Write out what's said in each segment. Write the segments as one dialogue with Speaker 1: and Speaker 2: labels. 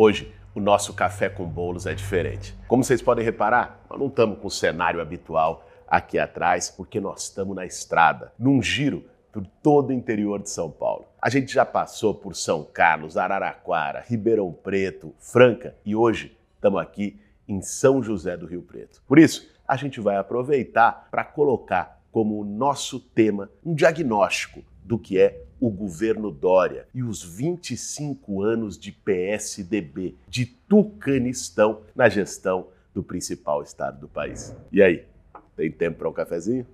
Speaker 1: Hoje, o nosso café com bolos é diferente. Como vocês podem reparar, nós não estamos com o cenário habitual aqui atrás, porque nós estamos na estrada, num giro por todo o interior de São Paulo. A gente já passou por São Carlos, Araraquara, Ribeirão Preto, Franca e hoje estamos aqui em São José do Rio Preto. Por isso, a gente vai aproveitar para colocar como nosso tema um diagnóstico do que é o governo Dória e os 25 anos de PSDB, de Tucanistão, na gestão do principal estado do país. E aí, tem tempo para um cafezinho?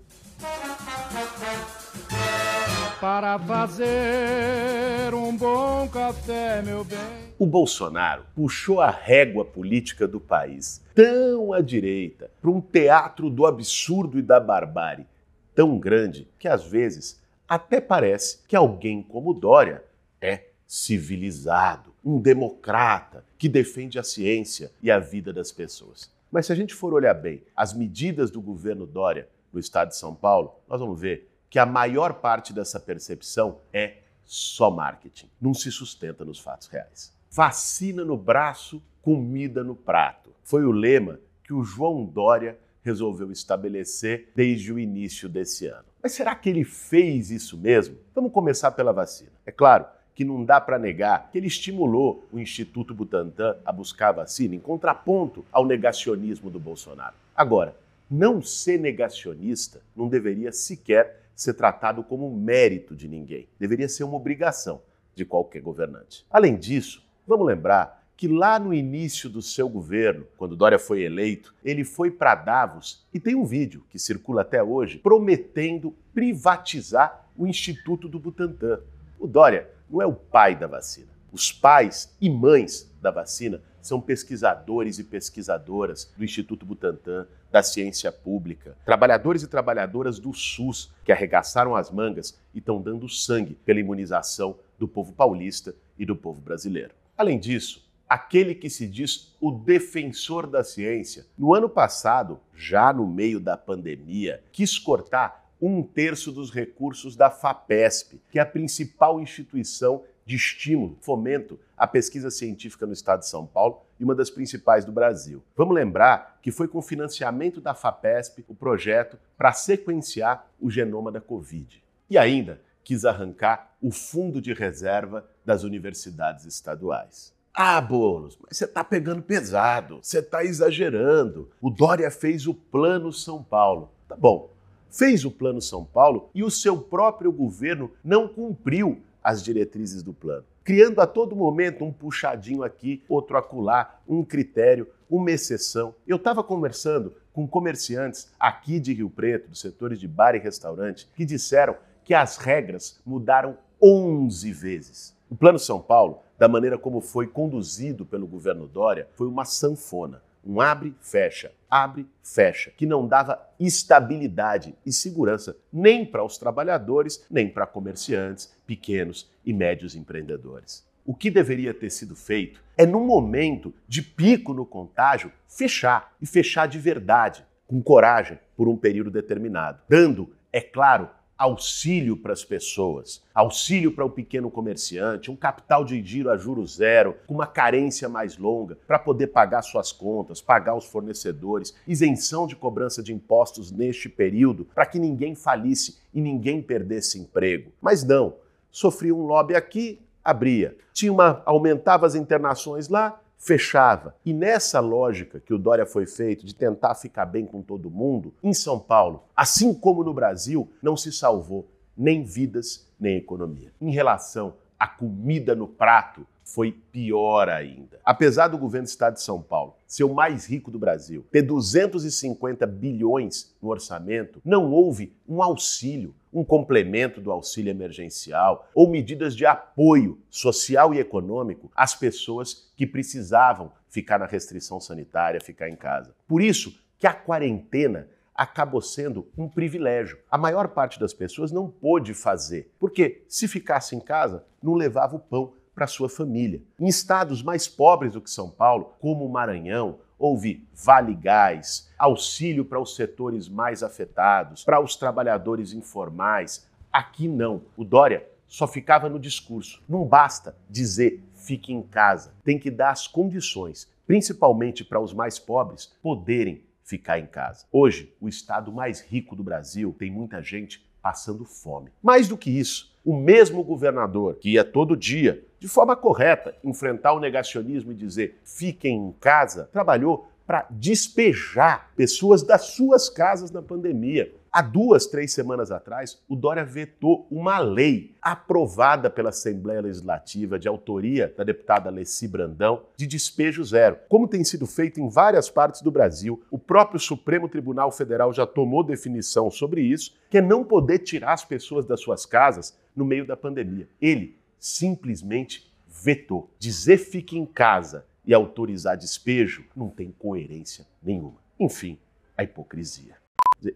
Speaker 2: Para fazer um bom café, meu bem.
Speaker 1: O Bolsonaro puxou a régua política do país tão à direita para um teatro do absurdo e da barbárie tão grande que às vezes até parece que alguém como Dória é civilizado, um democrata que defende a ciência e a vida das pessoas. Mas se a gente for olhar bem as medidas do governo Dória no estado de São Paulo, nós vamos ver que a maior parte dessa percepção é só marketing, não se sustenta nos fatos reais. Vacina no braço, comida no prato. Foi o lema que o João Dória resolveu estabelecer desde o início desse ano. Mas será que ele fez isso mesmo? Vamos começar pela vacina. É claro que não dá para negar que ele estimulou o Instituto Butantan a buscar a vacina em contraponto ao negacionismo do Bolsonaro. Agora, não ser negacionista não deveria sequer ser tratado como mérito de ninguém. Deveria ser uma obrigação de qualquer governante. Além disso, vamos lembrar que lá no início do seu governo, quando Dória foi eleito, ele foi para Davos e tem um vídeo que circula até hoje prometendo privatizar o Instituto do Butantan. O Dória não é o pai da vacina. Os pais e mães da vacina são pesquisadores e pesquisadoras do Instituto Butantan, da ciência pública, trabalhadores e trabalhadoras do SUS que arregaçaram as mangas e estão dando sangue pela imunização do povo paulista e do povo brasileiro. Além disso, aquele que se diz o defensor da ciência, no ano passado, já no meio da pandemia, quis cortar um terço dos recursos da FAPESP, que é a principal instituição de estímulo, fomento à pesquisa científica no estado de São Paulo e uma das principais do Brasil. Vamos lembrar que foi com financiamento da FAPESP o projeto para sequenciar o genoma da Covid. E ainda quis arrancar o fundo de reserva das universidades estaduais. Ah, Boulos, mas você está pegando pesado, você está exagerando. O Dória fez o Plano São Paulo. Tá bom, fez o Plano São Paulo e o seu próprio governo não cumpriu as diretrizes do plano, criando a todo momento um puxadinho aqui, outro acolá, um critério, uma exceção. Eu estava conversando com comerciantes aqui de Rio Preto, dos setores de bar e restaurante, que disseram que as regras mudaram 11 vezes. O Plano São Paulo da maneira como foi conduzido pelo governo Dória, foi uma sanfona. Um abre, fecha, abre, fecha, que não dava estabilidade e segurança nem para os trabalhadores, nem para comerciantes, pequenos e médios empreendedores. O que deveria ter sido feito é, num momento de pico no contágio, fechar e fechar de verdade, com coragem, por um período determinado, dando, é claro, auxílio para as pessoas, auxílio para o pequeno comerciante, um capital de giro a juro zero, com uma carência mais longa, para poder pagar suas contas, pagar os fornecedores, isenção de cobrança de impostos neste período, para que ninguém falisse e ninguém perdesse emprego. Mas não, sofria um lobby aqui, abria. Tinha uma aumentava as internações lá, fechava. E nessa lógica que o Dória foi feito de tentar ficar bem com todo mundo, em São Paulo, assim como no Brasil, não se salvou nem vidas nem economia. Em relação à comida no prato, foi pior ainda. Apesar do governo do estado de São Paulo ser o mais rico do Brasil, ter 250 bilhões no orçamento, não houve um auxílio, um complemento do auxílio emergencial ou medidas de apoio social e econômico às pessoas que precisavam ficar na restrição sanitária, ficar em casa. Por isso que a quarentena acabou sendo um privilégio. A maior parte das pessoas não pôde fazer, porque se ficasse em casa, não levava o pão para sua família. Em estados mais pobres do que São Paulo, como o Maranhão, houve Vale Gás, auxílio para os setores mais afetados, para os trabalhadores informais. Aqui não. O Dória só ficava no discurso. Não basta dizer fique em casa. Tem que dar as condições, principalmente para os mais pobres, poderem ficar em casa. Hoje, o estado mais rico do Brasil tem muita gente passando fome. Mais do que isso, o mesmo governador que ia todo dia, de forma correta, enfrentar o negacionismo e dizer fiquem em casa, trabalhou para despejar pessoas das suas casas na pandemia. Há duas, três semanas atrás, o Dória vetou uma lei aprovada pela Assembleia Legislativa, de autoria da deputada Alessi Brandão, de despejo zero. Como tem sido feito em várias partes do Brasil, o próprio Supremo Tribunal Federal já tomou definição sobre isso, que é não poder tirar as pessoas das suas casas no meio da pandemia. Ele simplesmente vetou. Dizer fique em casa e autorizar despejo não tem coerência nenhuma. Enfim, a hipocrisia.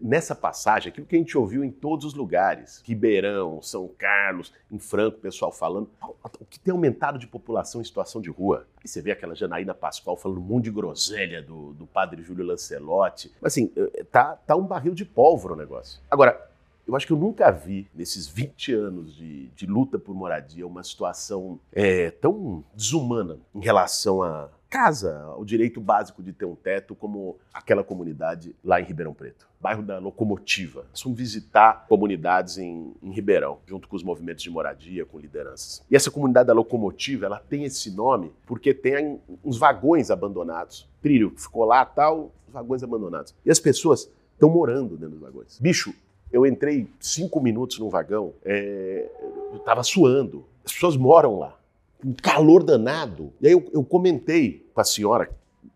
Speaker 1: Nessa passagem, aquilo que a gente ouviu em todos os lugares, Ribeirão, São Carlos, em Franco, o pessoal falando, o que tem aumentado de população em situação de rua. Aí você vê aquela Janaína Pascoal falando um monte de groselha do, do padre Júlio Lancelotti. Assim, eh, tá, tá um barril de pólvora o negócio. Agora, eu acho que eu nunca vi, nesses 20 anos de, de luta por moradia, uma situação é, tão desumana em relação a casa, ao direito básico de ter um teto, como aquela comunidade lá em Ribeirão Preto, bairro da Locomotiva. Fomos visitar comunidades em, em, Ribeirão, junto com os movimentos de moradia, com lideranças. E essa comunidade da Locomotiva, ela tem esse nome porque tem uns vagões abandonados, trilho que ficou lá, tal, vagões abandonados. E as pessoas estão morando dentro dos vagões. Bicho, eu entrei cinco minutos no vagão, é, eu estava suando. As pessoas moram lá, um calor danado. E aí eu, eu comentei com a senhora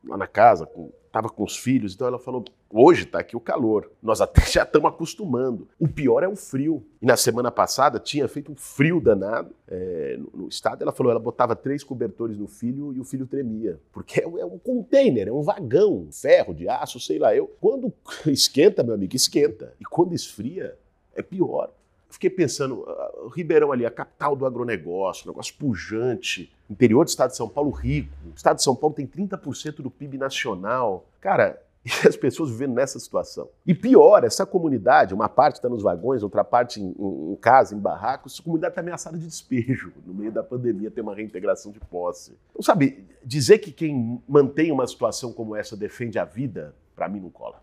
Speaker 1: lá na casa, com, estava com os filhos, então ela falou: hoje está aqui o calor, nós até já estamos acostumando. O pior é o frio. E na semana passada tinha feito um frio danado é, no, no, estado. Ela falou: ela botava três cobertores no filho e o filho tremia. Porque é, é um container, é um vagão, ferro, de aço, sei lá eu. Quando esquenta, meu amigo, esquenta. E quando esfria, é pior fiquei pensando, uh, Ribeirão ali, a capital do agronegócio, negócio pujante, interior do estado de São Paulo rico. O estado de São Paulo tem 30% do PIB nacional. Cara, e as pessoas vivendo nessa situação. E pior, essa comunidade, uma parte está nos vagões, outra parte em, em, em casa, em barracos, essa comunidade está ameaçada de despejo. No meio da pandemia tem uma reintegração de posse. Então, sabe, dizer que quem mantém uma situação como essa defende a vida, para mim não cola.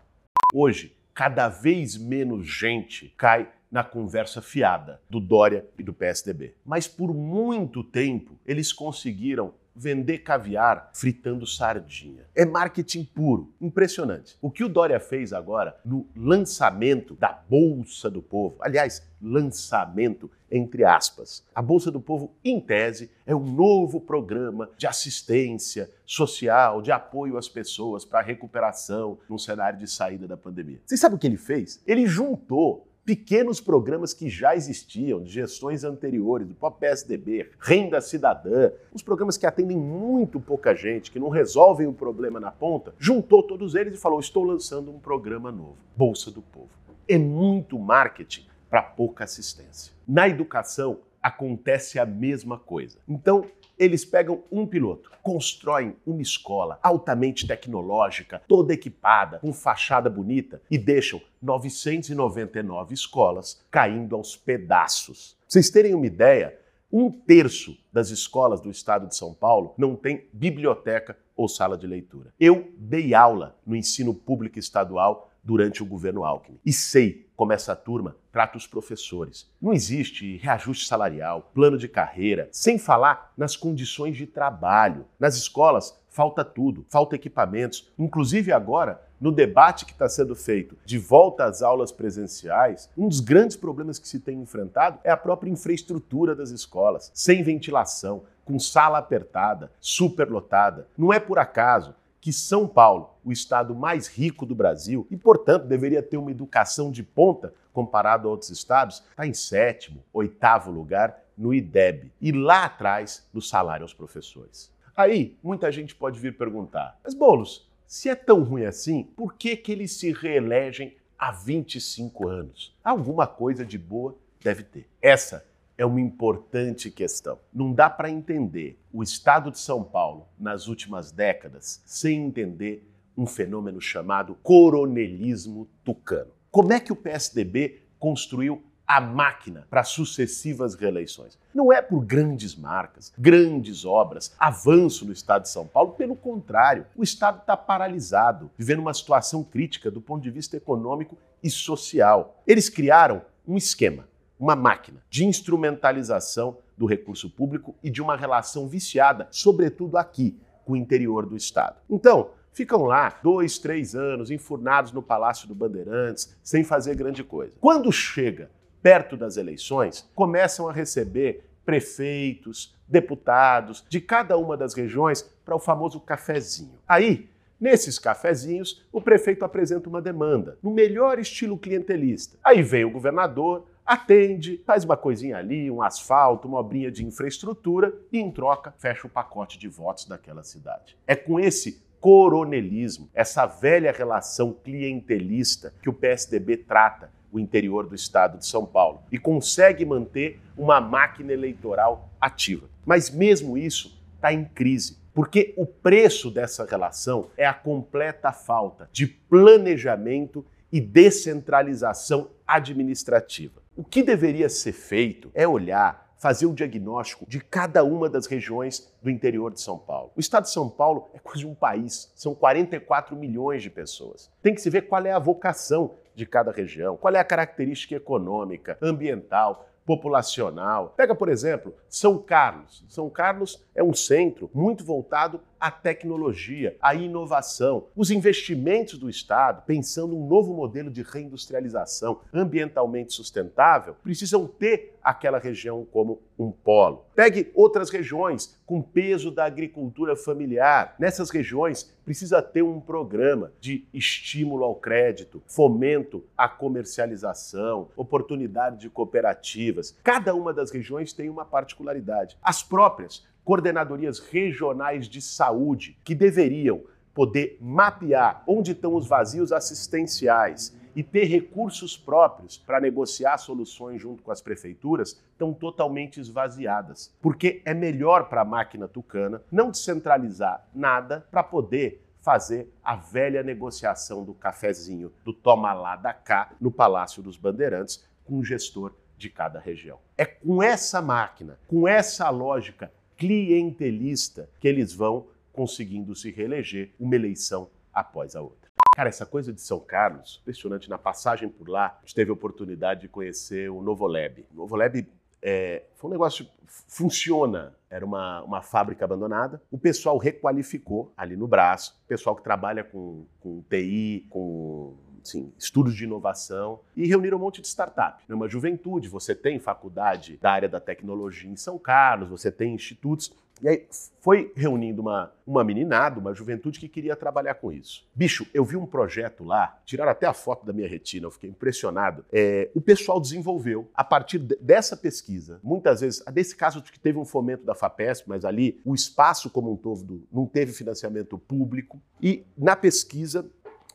Speaker 1: Hoje, cada vez menos gente cai na conversa fiada do Dória e do PSDB. Mas por muito tempo eles conseguiram vender caviar fritando sardinha. É marketing puro, impressionante. O que o Dória fez agora no lançamento da Bolsa do Povo, aliás, lançamento entre aspas. A Bolsa do Povo, em tese, é um novo programa de assistência social, de apoio às pessoas para recuperação num cenário de saída da pandemia. Vocês sabem o que ele fez? Ele juntou pequenos programas que já existiam, de gestões anteriores, do próprio PSDB, Renda Cidadã, uns programas que atendem muito pouca gente, que não resolvem o problema na ponta, juntou todos eles e falou: estou lançando um programa novo, Bolsa do Povo. É muito marketing para pouca assistência. Na educação, acontece a mesma coisa. Então, eles pegam um piloto, constroem uma escola altamente tecnológica, toda equipada, com fachada bonita e deixam 999 escolas caindo aos pedaços. Pra vocês terem uma ideia, um terço das escolas do estado de São Paulo não tem biblioteca ou sala de leitura. Eu dei aula no ensino público estadual durante o governo Alckmin. E sei como essa turma trata os professores. Não existe reajuste salarial, plano de carreira, sem falar nas condições de trabalho. Nas escolas falta tudo, falta equipamentos. Inclusive agora, no debate que está sendo feito de volta às aulas presenciais, um dos grandes problemas que se tem enfrentado é a própria infraestrutura das escolas, sem ventilação, com sala apertada, superlotada. Não é por acaso que São Paulo, o estado mais rico do Brasil e, portanto, deveria ter uma educação de ponta comparado a outros estados, está em sétimo, oitavo lugar no IDEB e lá atrás no salário aos professores. Aí, muita gente pode vir perguntar: mas Bolos, se é tão ruim assim, por que, que eles se reelegem há 25 anos? Alguma coisa de boa deve ter. Essa é uma importante questão. Não dá para entender o estado de São Paulo nas últimas décadas sem entender um fenômeno chamado coronelismo tucano. Como é que o PSDB construiu a máquina para sucessivas reeleições. Não é por grandes marcas, grandes obras, avanço no estado de São Paulo, pelo contrário, o estado está paralisado, vivendo uma situação crítica do ponto de vista econômico e social. Eles criaram um esquema, uma máquina de instrumentalização do recurso público e de uma relação viciada, sobretudo aqui, com o interior do estado. Então, ficam lá dois, três anos enfurnados no Palácio do Bandeirantes, sem fazer grande coisa. Quando chega perto das eleições, começam a receber prefeitos, deputados de cada uma das regiões para o famoso cafezinho. Aí, nesses cafezinhos, o prefeito apresenta uma demanda, no melhor estilo clientelista. Aí vem o governador, atende, faz uma coisinha ali, um asfalto, uma obrinha de infraestrutura e, em troca, fecha o pacote de votos daquela cidade. É com esse coronelismo, essa velha relação clientelista que o PSDB trata o interior do estado de São Paulo e consegue manter uma máquina eleitoral ativa. Mas mesmo isso está em crise, porque o preço dessa relação é a completa falta de planejamento e descentralização administrativa. O que deveria ser feito é olhar fazer o diagnóstico de cada uma das regiões do interior de São Paulo. O estado de São Paulo é quase um país, são 44 milhões de pessoas. Tem que se ver qual é a vocação de cada região, qual é a característica econômica, ambiental, populacional. Pega, por exemplo, São Carlos. São Carlos é um centro muito voltado à tecnologia, à inovação. Os investimentos do Estado, pensando um novo modelo de reindustrialização ambientalmente sustentável, precisam ter aquela região como um polo. Pegue outras regiões com peso da agricultura familiar. Nessas regiões precisa ter um programa de estímulo ao crédito, fomento à comercialização, oportunidade de cooperativas. Cada uma das regiões tem uma particularidade. As próprias coordenadorias regionais de saúde que deveriam poder mapear onde estão os vazios assistenciais e ter recursos próprios para negociar soluções junto com as prefeituras estão totalmente esvaziadas. Porque é melhor para a máquina tucana não descentralizar nada para poder fazer a velha negociação do cafezinho, do toma lá da cá, no Palácio dos Bandeirantes, com o gestor de cada região. É com essa máquina, com essa lógica clientelista que eles vão conseguindo se reeleger uma eleição após a outra. Cara, essa coisa de São Carlos, impressionante. Na passagem por lá, a gente teve a oportunidade de conhecer o Novolab. O Novolab é, foi um negócio funciona. Era uma, uma fábrica abandonada. O pessoal requalificou ali no braço. O pessoal que trabalha com, com TI, com Sim, estudos de inovação e reuniram um monte de startup. Uma juventude, você tem faculdade da área da tecnologia em São Carlos, você tem institutos. E aí foi reunindo uma, uma meninada, uma juventude que queria trabalhar com isso. Bicho, eu vi um projeto lá, tiraram até a foto da minha retina, eu fiquei impressionado. É, o pessoal desenvolveu, a partir dessa pesquisa, muitas vezes, desse caso que teve um fomento da FAPESP, mas ali o espaço como um todo não teve financiamento público, e na pesquisa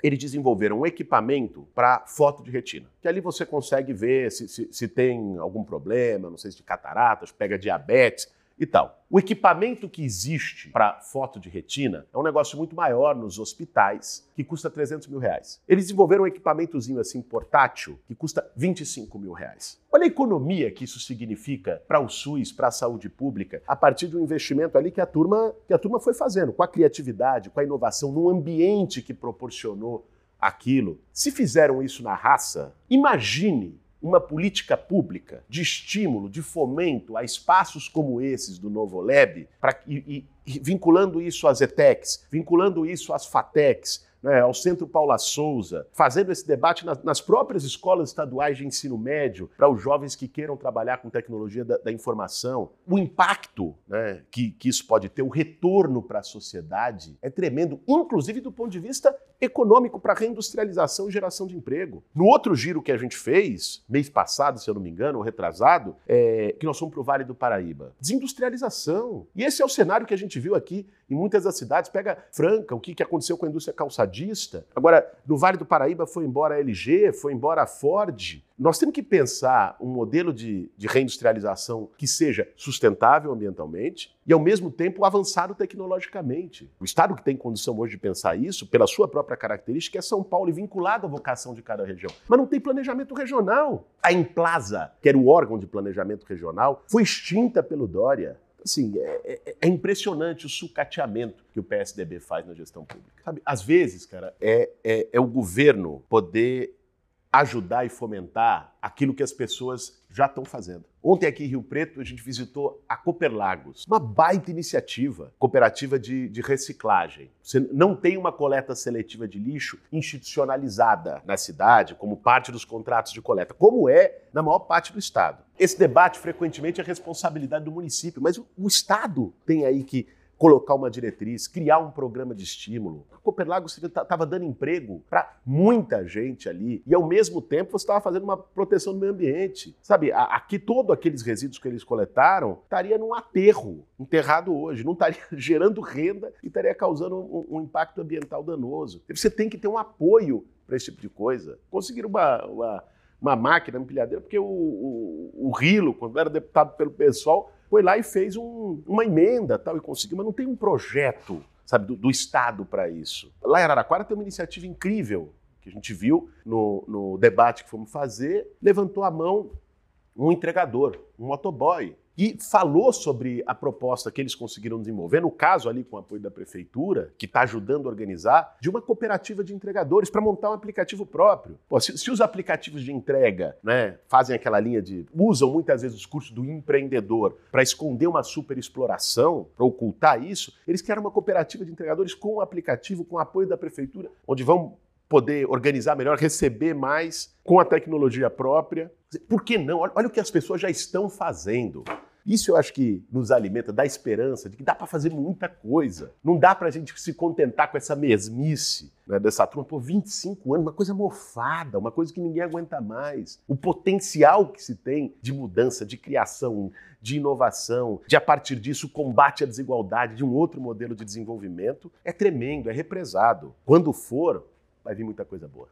Speaker 1: eles desenvolveram um equipamento para foto de retina, que ali você consegue ver se, se, se, tem algum problema, não sei se de cataratas, pega diabetes e tal. O equipamento que existe para foto de retina é um negócio muito maior nos hospitais, que custa 300 mil reais. Eles desenvolveram um equipamentozinho assim portátil que custa 25 mil reais. Olha a economia que isso significa para o SUS, para a saúde pública, a partir do investimento ali que a turma que a turma foi fazendo, com a criatividade, com a inovação, num ambiente que proporcionou aquilo. Se fizeram isso na raça, imagine uma política pública de estímulo, de fomento a espaços como esses do Novo Lab, pra, e, e, vinculando isso às ETECs, vinculando isso às FATECs, né, ao Centro Paula Souza, fazendo esse debate nas, nas, próprias escolas estaduais de ensino médio, para os jovens que queiram trabalhar com tecnologia da, da informação. O impacto né, que, que isso pode ter, o retorno para a sociedade é tremendo, inclusive do ponto de vista econômico para reindustrialização e geração de emprego. No outro giro que a gente fez, mês passado, se eu não me engano, ou retrasado, é, que nós fomos para o Vale do Paraíba. Desindustrialização. E esse é o cenário que a gente viu aqui em muitas das cidades. Pega Franca, o que, que aconteceu com a indústria calçadista. Agora, no Vale do Paraíba foi embora a LG, foi embora a Ford. Nós temos que pensar um modelo de, de reindustrialização que seja sustentável ambientalmente e, ao mesmo tempo, avançado tecnologicamente. O Estado que tem condição hoje de pensar isso, pela sua própria característica, é São Paulo e vinculado à vocação de cada região. Mas não tem planejamento regional. A Emplasa, que era o órgão de planejamento regional, foi extinta pelo Dória assim, é, é, é, impressionante o sucateamento que o PSDB faz na gestão pública. Sabe? Às vezes, cara, é, é, é o governo poder ajudar e fomentar aquilo que as pessoas já estão fazendo. Ontem aqui em Rio Preto a gente visitou a Cooperlagos, uma baita iniciativa, cooperativa de, de, reciclagem. Você não tem uma coleta seletiva de lixo institucionalizada na cidade como parte dos contratos de coleta, como é na maior parte do estado. Esse debate frequentemente é responsabilidade do município, mas o, o estado tem aí que colocar uma diretriz, criar um programa de estímulo. A Cooperlago estava dando emprego para muita gente ali e, ao mesmo tempo, você estava fazendo uma proteção do meio ambiente. Sabe, aqui todos aqueles resíduos que eles coletaram estaria num aterro, enterrado hoje, não estaria gerando renda e estaria causando um, um impacto ambiental danoso. Você tem que ter um apoio para esse tipo de coisa. Conseguir uma, uma, uma máquina empilhadeira, porque o, o, o Rilo, quando era deputado pelo PSOL, foi lá e fez um, uma emenda tal e conseguiu, mas não tem um projeto, sabe, do, do Estado para isso. Lá em Araraquara tem uma iniciativa incrível que a gente viu no, no debate que fomos fazer, levantou a mão um entregador, um motoboy, e falou sobre a proposta que eles conseguiram desenvolver, no caso ali com o apoio da prefeitura, que está ajudando a organizar, de uma cooperativa de entregadores para montar um aplicativo próprio. Pô, se, se, os aplicativos de entrega né, fazem aquela linha de. usam muitas vezes os cursos do empreendedor para esconder uma superexploração, para ocultar isso, eles querem uma cooperativa de entregadores com um aplicativo, com apoio da prefeitura, onde vão poder organizar melhor, receber mais com a tecnologia própria. Por que não? Olha o que as pessoas já estão fazendo. Isso eu acho que nos alimenta, dá esperança de que dá para fazer muita coisa. Não dá para a gente se contentar com essa mesmice né, dessa turma por 25 anos, uma coisa mofada, uma coisa que ninguém aguenta mais. O potencial que se tem de mudança, de criação, de inovação, de a partir disso combate à desigualdade, de um outro modelo de desenvolvimento, é tremendo, é represado. Quando for, vai vir muita coisa boa.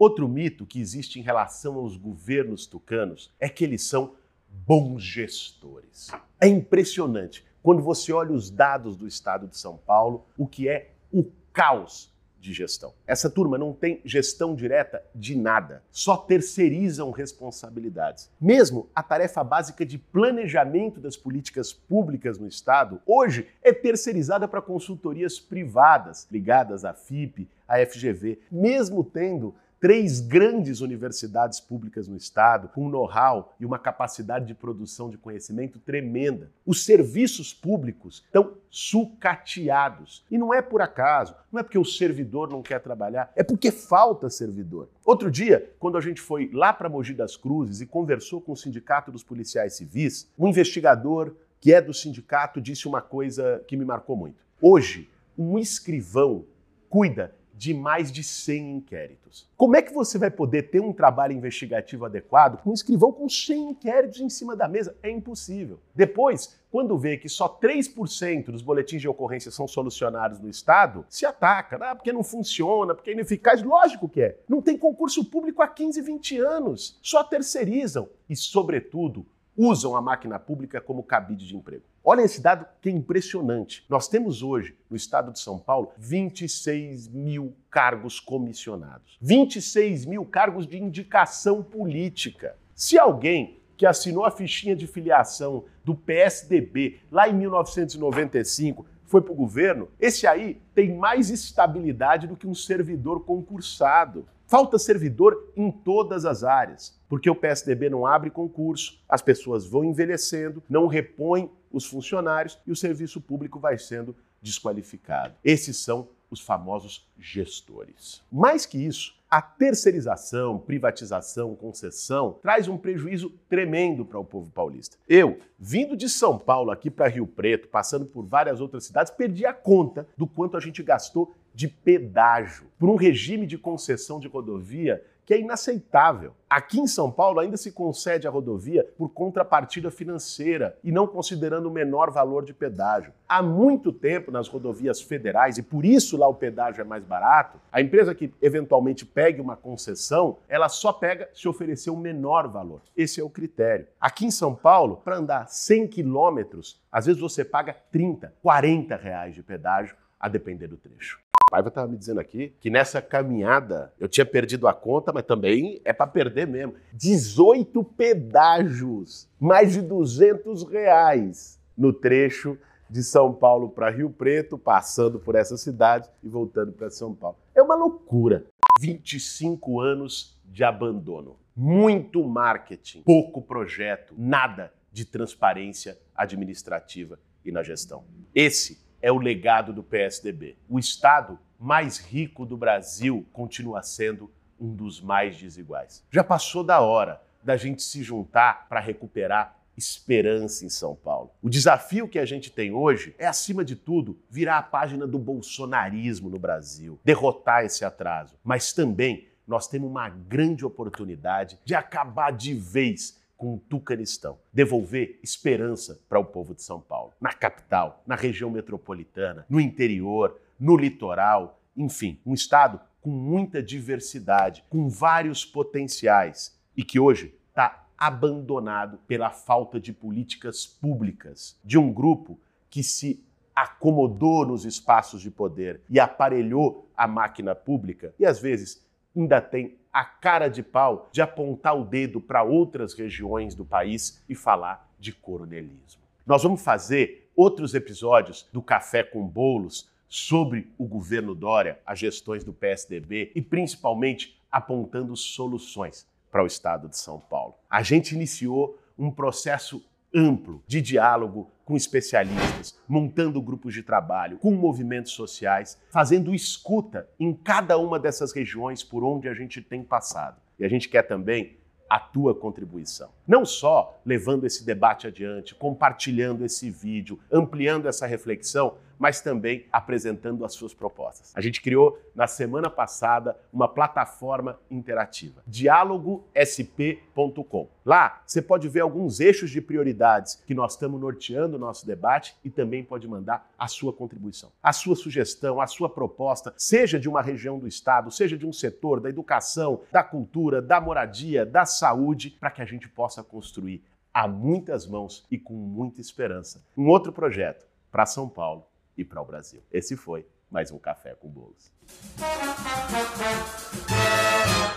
Speaker 1: Outro mito que existe em relação aos governos tucanos é que eles são bons gestores. É impressionante quando você olha os dados do estado de São Paulo, o que é o caos de gestão. Essa turma não tem gestão direta de nada, só terceirizam responsabilidades. Mesmo a tarefa básica de planejamento das políticas públicas no Estado, hoje é terceirizada para consultorias privadas ligadas à FIP, à FGV, mesmo tendo três grandes universidades públicas no estado, com um know-how e uma capacidade de produção de conhecimento tremenda. Os serviços públicos estão sucateados. E não é por acaso, não é porque o servidor não quer trabalhar, é porque falta servidor. Outro dia, quando a gente foi lá para Mogi das Cruzes e conversou com o Sindicato dos Policiais Civis, um investigador que é do sindicato disse uma coisa que me marcou muito. Hoje, um escrivão cuida de mais de 100 inquéritos. Como é que você vai poder ter um trabalho investigativo adequado com um escrivão com 100 inquéritos em cima da mesa? É impossível. Depois, quando vê que só 3% dos boletins de ocorrência são solucionados no Estado, se ataca, ah, porque não funciona, porque é ineficaz. Lógico que é. Não tem concurso público há 15, 20 anos. Só terceirizam. E, sobretudo, usam a máquina pública como cabide de emprego. Olha esse dado que é impressionante. Nós temos hoje, no estado de São Paulo, 26 mil cargos comissionados. 26 mil cargos de indicação política. Se alguém que assinou a fichinha de filiação do PSDB lá em 1995 foi para o governo, esse aí tem mais estabilidade do que um servidor concursado. Falta servidor em todas as áreas, porque o PSDB não abre concurso, as pessoas vão envelhecendo, não repõem os funcionários e o serviço público vai sendo desqualificado. Esses são os famosos gestores. Mais que isso, a terceirização, privatização, concessão traz um prejuízo tremendo para o povo paulista. Eu, vindo de São Paulo aqui para Rio Preto, passando por várias outras cidades, perdi a conta do quanto a gente gastou de pedágio por um regime de concessão de rodovia que é inaceitável. Aqui em São Paulo ainda se concede a rodovia por contrapartida financeira e não considerando o menor valor de pedágio. Há muito tempo nas rodovias federais, e por isso lá o pedágio é mais barato, a empresa que eventualmente pegue uma concessão, ela só pega se oferecer o menor valor. Esse é o critério. Aqui em São Paulo, para andar 100 quilômetros, às vezes você paga 30, 40 reais de pedágio, a depender do trecho. Paiva estava me dizendo aqui que nessa caminhada eu tinha perdido a conta, mas também é para perder mesmo. 18 pedágios, mais de 200 reais no trecho de São Paulo para Rio Preto, passando por essa cidade e voltando para São Paulo. É uma loucura. 25 anos de abandono. Muito marketing, pouco projeto, nada de transparência administrativa e na gestão. Esse é o legado do PSDB. O Estado mais rico do Brasil continua sendo um dos mais desiguais. Já passou da hora da gente se juntar para recuperar esperança em São Paulo. O desafio que a gente tem hoje é, acima de tudo, virar a página do bolsonarismo no Brasil, derrotar esse atraso. Mas também nós temos uma grande oportunidade de acabar de vez com o Tucanistão, devolver esperança para o povo de São Paulo, na capital, na região metropolitana, no interior, no litoral, enfim, um estado com muita diversidade, com vários potenciais e que hoje está abandonado pela falta de políticas públicas de um grupo que se acomodou nos espaços de poder e aparelhou a máquina pública e às vezes ainda tem a cara de pau de apontar o dedo para outras regiões do país e falar de coronelismo. Nós vamos fazer outros episódios do Café com Bolos sobre o governo Dória, as gestões do PSDB e principalmente apontando soluções para o estado de São Paulo. A gente iniciou um processo amplo de diálogo com especialistas, montando grupos de trabalho, com movimentos sociais, fazendo escuta em cada uma dessas regiões por onde a gente tem passado. E a gente quer também a tua contribuição. Não só levando esse debate adiante, compartilhando esse vídeo, ampliando essa reflexão, mas também apresentando as suas propostas. A gente criou na semana passada uma plataforma interativa, diálogosp.com. Lá você pode ver alguns eixos de prioridades que nós estamos norteando o nosso debate e também pode mandar a sua contribuição, a sua sugestão, a sua proposta, seja de uma região do estado, seja de um setor da educação, da cultura, da moradia, da saúde, para que a gente possa construir a muitas mãos e com muita esperança um outro projeto para São Paulo e para o Brasil. Esse foi mais um Café com Bolos.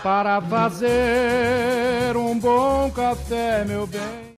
Speaker 2: Para fazer um bom café, meu bem.